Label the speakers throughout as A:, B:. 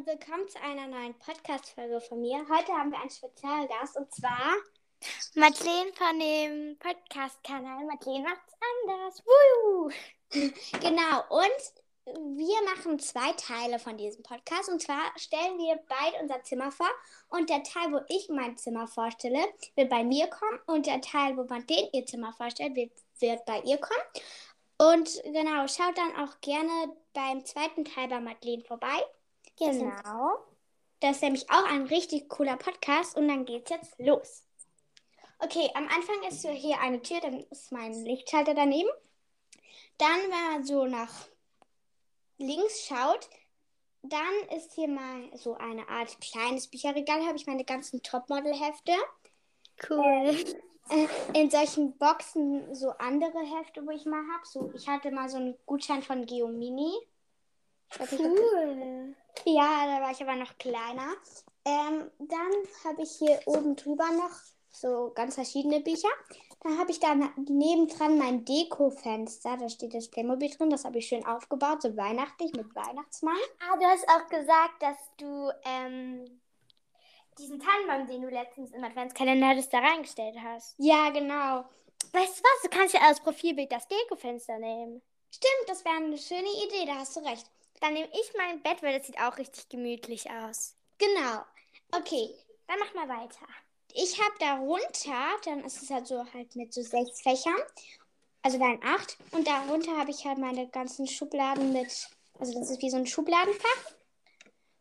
A: und willkommen zu einer neuen Podcast-Folge von mir. Heute haben wir einen Spezialgast und zwar
B: Madeleine von dem Podcast-Kanal Madeleine macht's anders. Woo!
A: genau, und wir machen zwei Teile von diesem Podcast. Und zwar stellen wir beide unser Zimmer vor. Und der Teil, wo ich mein Zimmer vorstelle, wird bei mir kommen. Und der Teil, wo man den ihr Zimmer vorstellt, wird, wird bei ihr kommen. Und genau, schaut dann auch gerne beim zweiten Teil bei Madeleine vorbei.
B: Genau.
A: Das ist nämlich auch ein richtig cooler Podcast und dann geht's jetzt los. Okay, am Anfang ist so hier eine Tür, dann ist mein Lichtschalter daneben. Dann, wenn man so nach links schaut, dann ist hier mal so eine Art kleines Bücherregal. Da habe ich meine ganzen Topmodel-Hefte.
B: Cool.
A: Äh, in solchen Boxen so andere Hefte, wo ich mal habe. So, ich hatte mal so einen Gutschein von Geomini.
B: Cool.
A: Ja, da war ich aber noch kleiner. Ähm, dann habe ich hier oben drüber noch so ganz verschiedene Bücher. Dann habe ich da nebendran mein Deko-Fenster. Da steht das Playmobil drin. Das habe ich schön aufgebaut, so weihnachtlich mit Weihnachtsmann.
B: Ah, du hast auch gesagt, dass du ähm, diesen Tannenbaum, den du letztens im Adventskalender hattest, da reingestellt hast.
A: Ja, genau.
B: Weißt du was? Du kannst ja als Profilbild das Deko-Fenster nehmen.
A: Stimmt, das wäre eine schöne Idee. Da hast du recht.
B: Dann nehme ich mein Bett, weil das sieht auch richtig gemütlich aus.
A: Genau. Okay.
B: Dann mach mal weiter.
A: Ich habe darunter, dann ist es halt so halt mit so sechs Fächern, also nein, acht. Und darunter habe ich halt meine ganzen Schubladen mit, also das ist wie so ein Schubladenfach.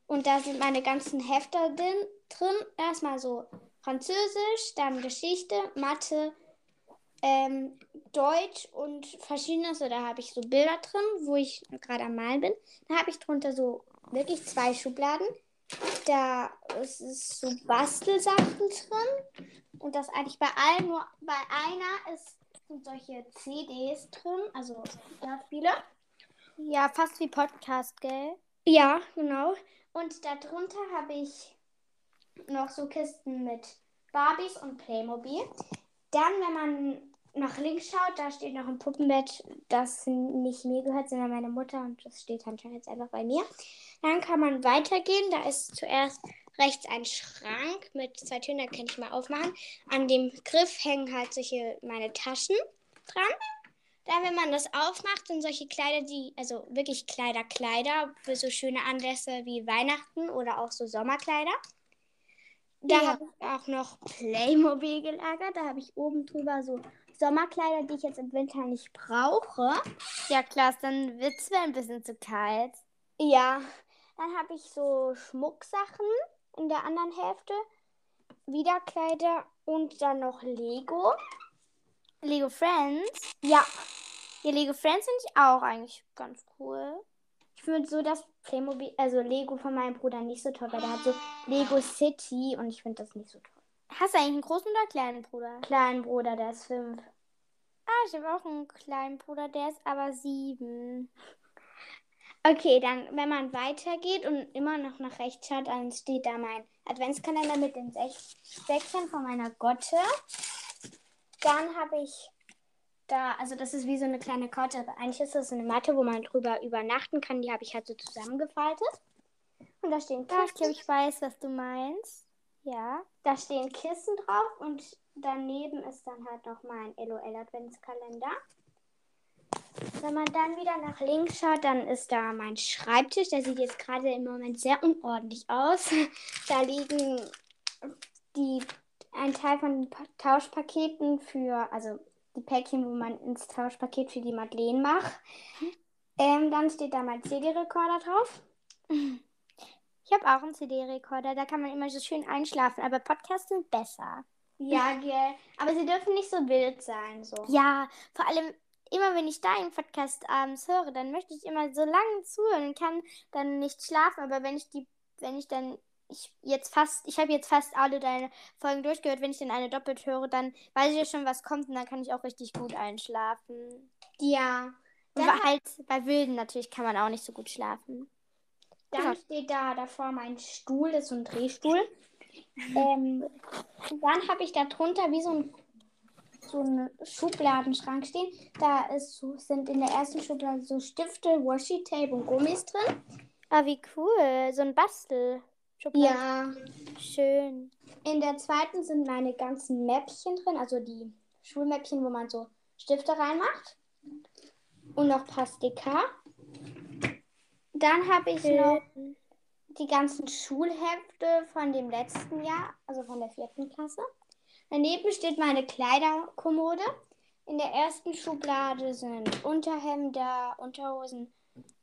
A: Und da sind meine ganzen Hefte drin. drin. Erstmal so Französisch, dann Geschichte, Mathe, ähm, Deutsch und verschiedenes. Da habe ich so Bilder drin, wo ich gerade am Malen bin. Da habe ich drunter so wirklich zwei Schubladen. Da ist es so Bastelsachen drin. Und das eigentlich bei allen, nur bei einer ist, sind solche CDs drin, also Spiele.
B: Ja, fast wie Podcast, gell?
A: Ja, genau. Und darunter habe ich noch so Kisten mit Barbies und Playmobil. Dann, wenn man nach links schaut, da steht noch ein Puppenbett, das nicht mir gehört, sondern meine Mutter und das steht anscheinend jetzt einfach bei mir. Dann kann man weitergehen. Da ist zuerst rechts ein Schrank mit zwei Türen, da kann ich mal aufmachen. An dem Griff hängen halt solche meine Taschen dran. Da, wenn man das aufmacht, sind solche Kleider, die, also wirklich Kleider, Kleider für so schöne Anlässe wie Weihnachten oder auch so Sommerkleider. Da ja. habe ich auch noch Playmobil gelagert. Da habe ich oben drüber so Sommerkleider, die ich jetzt im Winter nicht brauche.
B: Ja, klar, dann wird es ein bisschen zu kalt.
A: Ja, dann habe ich so Schmucksachen in der anderen Hälfte. Wieder Kleider und dann noch Lego.
B: Lego Friends?
A: Ja.
B: Ja, Lego Friends finde ich auch eigentlich ganz cool.
A: Ich finde so das Playmobil, also Lego von meinem Bruder nicht so toll, weil der hat so Lego City und ich finde das nicht so toll.
B: Hast du eigentlich einen großen oder kleinen Bruder?
A: Kleinen Bruder, der ist fünf.
B: Ah, ich habe auch einen kleinen Bruder, der ist aber sieben.
A: Okay, dann, wenn man weitergeht und immer noch nach rechts schaut, dann steht da mein Adventskalender mit den Säckchen von meiner Gotte. Dann habe ich da, also das ist wie so eine kleine Karte, aber eigentlich ist das eine Matte, wo man drüber übernachten kann. Die habe ich halt so zusammengefaltet. Und da stehen
B: Kissen. ich glaube, ich weiß, was du meinst.
A: Ja. Da stehen Kissen drauf und daneben ist dann halt noch mein LOL Adventskalender. Wenn man dann wieder nach links schaut, dann ist da mein Schreibtisch. Der sieht jetzt gerade im Moment sehr unordentlich aus. Da liegen die, ein Teil von den Tauschpaketen für, also die Päckchen, wo man ins Tauschpaket für die Madeleine macht. Ähm, dann steht da mein CD-Rekorder drauf.
B: Ich habe auch einen CD-Rekorder, da kann man immer so schön einschlafen, aber Podcasts sind besser.
A: Ja, gell. Aber sie dürfen nicht so wild sein. So.
B: Ja, vor allem immer wenn ich deinen Podcast abends höre, dann möchte ich immer so lange zuhören und kann dann nicht schlafen. Aber wenn ich die, wenn ich dann, ich jetzt fast, ich habe jetzt fast alle deine Folgen durchgehört, wenn ich dann eine doppelt höre, dann weiß ich ja schon, was kommt und dann kann ich auch richtig gut einschlafen.
A: Ja.
B: Und bei, halt bei Wilden natürlich kann man auch nicht so gut schlafen.
A: Dann genau. steht da davor mein Stuhl, das ist so ein Drehstuhl. ähm, dann habe ich da drunter wie so ein so einen Schubladenschrank stehen. Da ist, sind in der ersten Schublade so Stifte, Washi-Tape und Gummis drin.
B: Ah, wie cool. So ein Bastel.
A: Ja.
B: Schön.
A: In der zweiten sind meine ganzen Mäppchen drin, also die Schulmäppchen, wo man so Stifte reinmacht. Und noch Pastika. Dann habe ich noch die ganzen Schulhefte von dem letzten Jahr, also von der vierten Klasse. Daneben steht meine Kleiderkommode. In der ersten Schublade sind Unterhemder, Unterhosen,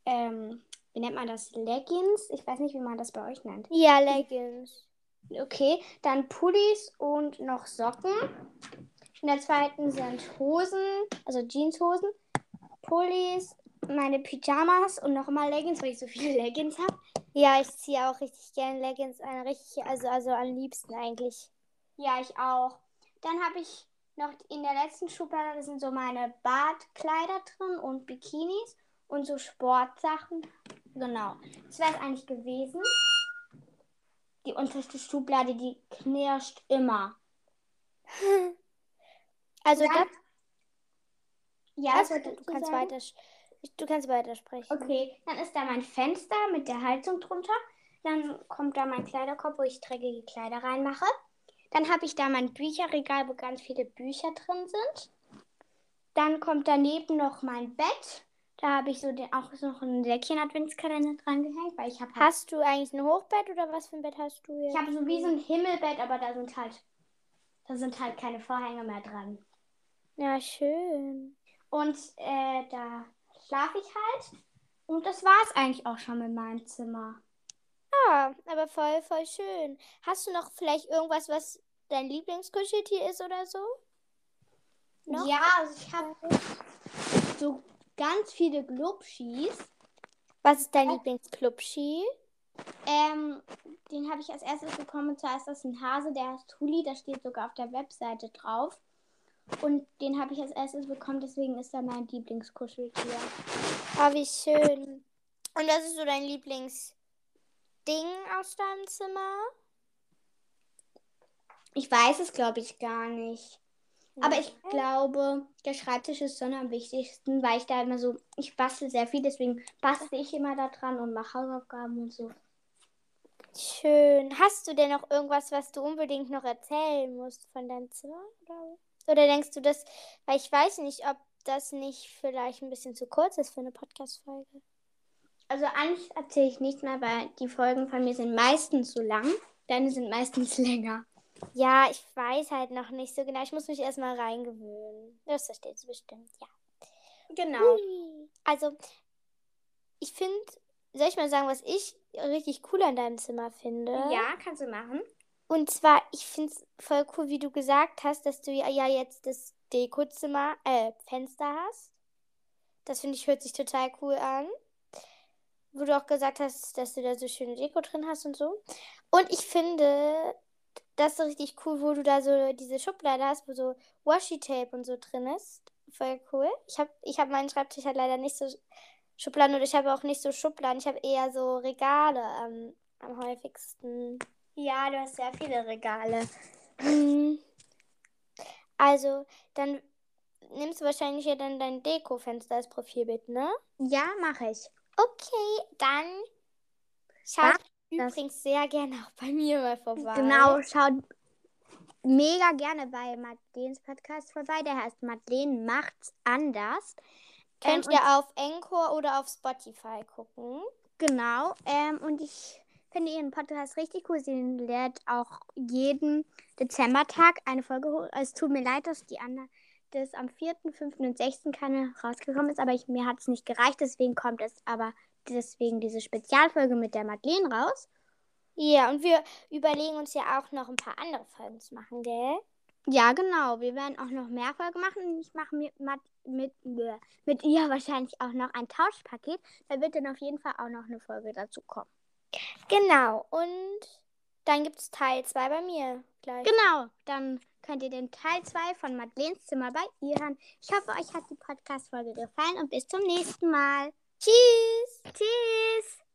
A: ähm, wie nennt man das? Leggings? Ich weiß nicht, wie man das bei euch nennt.
B: Ja, Leggings.
A: Okay, dann Pullis und noch Socken. In der zweiten sind Hosen, also Jeanshosen, Pullis, meine Pyjamas und nochmal Leggings, weil ich so viele Leggings habe.
B: Ja, ich ziehe auch richtig gerne Leggings an. Richtig, also, also am liebsten eigentlich.
A: Ja, ich auch. Dann habe ich noch in der letzten Schublade sind so meine Badkleider drin und Bikinis und so Sportsachen. Genau. Das wäre es eigentlich gewesen. Die unterste Schublade, die knirscht immer.
B: Also
A: Ja,
B: das,
A: Ja,
B: das du,
A: ich
B: kannst weiter, du kannst weitersprechen.
A: Okay, dann ist da mein Fenster mit der Heizung drunter. Dann kommt da mein Kleiderkorb, wo ich dreckige Kleider reinmache. Dann habe ich da mein Bücherregal, wo ganz viele Bücher drin sind. Dann kommt daneben noch mein Bett. Da habe ich so den, auch noch einen Säckchen-Adventskalender dran gehängt, weil ich habe halt,
B: Hast du eigentlich ein Hochbett oder was für ein Bett hast du jetzt?
A: ich habe so wie so ein Himmelbett, aber da sind halt da sind halt keine Vorhänge mehr dran.
B: Ja, schön.
A: Und äh, da schlafe ich halt. Und das war es eigentlich auch schon mit meinem Zimmer.
B: Ja, aber voll, voll schön. Hast du noch vielleicht irgendwas, was dein Lieblingskuscheltier ist oder so? Noch?
A: Ja, also ich habe so ganz viele Glubschis.
B: Was ist dein
A: Was?
B: Lieblingsclubski?
A: Ähm, den habe ich als erstes bekommen. Zwar ist das ein Hase, der heißt Huli. Da steht sogar auf der Webseite drauf. Und den habe ich als erstes bekommen, deswegen ist er mein Lieblingskuscheltier.
B: Ah, wie schön. Und was ist so dein Lieblingsding aus deinem Zimmer?
A: Ich weiß es, glaube ich, gar nicht. Aber ich glaube, der Schreibtisch ist schon am wichtigsten, weil ich da immer so, ich bastel sehr viel, deswegen bastel ich immer da dran und mache Hausaufgaben und so.
B: Schön. Hast du denn noch irgendwas, was du unbedingt noch erzählen musst von deinem Zimmer? Oder, oder denkst du das, weil ich weiß nicht, ob das nicht vielleicht ein bisschen zu kurz ist für eine Podcast-Folge?
A: Also eigentlich erzähle ich nichts mehr, weil die Folgen von mir sind meistens so lang. Deine sind meistens länger.
B: Ja, ich weiß halt noch nicht so genau. Ich muss mich erstmal reingewöhnen. Das verstehst du bestimmt, ja.
A: Genau.
B: Hui. Also, ich finde, soll ich mal sagen, was ich richtig cool an deinem Zimmer finde?
A: Ja, kannst du machen.
B: Und zwar, ich finde es voll cool, wie du gesagt hast, dass du ja jetzt das Dekozimmer, äh, Fenster hast. Das finde ich, hört sich total cool an. Wo du auch gesagt hast, dass du da so schöne Deko drin hast und so. Und ich finde das so richtig cool, wo du da so diese Schublade hast, wo so Washi-Tape und so drin ist. Voll cool. Ich habe ich hab meinen Schreibtisch halt leider nicht so Schubladen oder ich habe auch nicht so Schubladen. Ich habe eher so Regale am, am häufigsten.
A: Ja, du hast sehr viele Regale.
B: Mhm. Also, dann nimmst du wahrscheinlich ja dann dein Deko-Fenster als Profilbild, ne?
A: Ja, mache ich.
B: Okay, dann schaut
A: das-
B: übrigens sehr gerne auch bei mir mal vorbei.
A: Genau, schaut mega gerne bei Madeleines Podcast vorbei. Der heißt Madeleine macht's anders.
B: Könnt
A: Ähm,
B: ihr auf Anchor oder auf Spotify gucken.
A: Genau. Ähm, und ich finde ihren Podcast richtig cool. Sie lädt auch jeden Dezembertag eine Folge hoch. Es tut mir leid, dass die andere dass am 4., 5. und 6. keine rausgekommen ist, aber ich, mir hat es nicht gereicht. Deswegen kommt es aber deswegen diese Spezialfolge mit der Madeleine raus.
B: Ja, und wir überlegen uns ja auch noch ein paar andere Folgen zu machen, gell?
A: Ja, genau. Wir werden auch noch mehr Folgen machen. Ich mache mit, mit, mit ihr wahrscheinlich auch noch ein Tauschpaket. Da wird dann auf jeden Fall auch noch eine Folge dazu kommen.
B: Genau, und dann gibt es Teil 2 bei mir gleich.
A: Genau, dann könnt ihr den Teil 2 von Madeleines Zimmer bei ihr hören. Ich hoffe, euch hat die Podcast-Folge gefallen und bis zum nächsten Mal.
B: Tschüss!
A: Tschüss!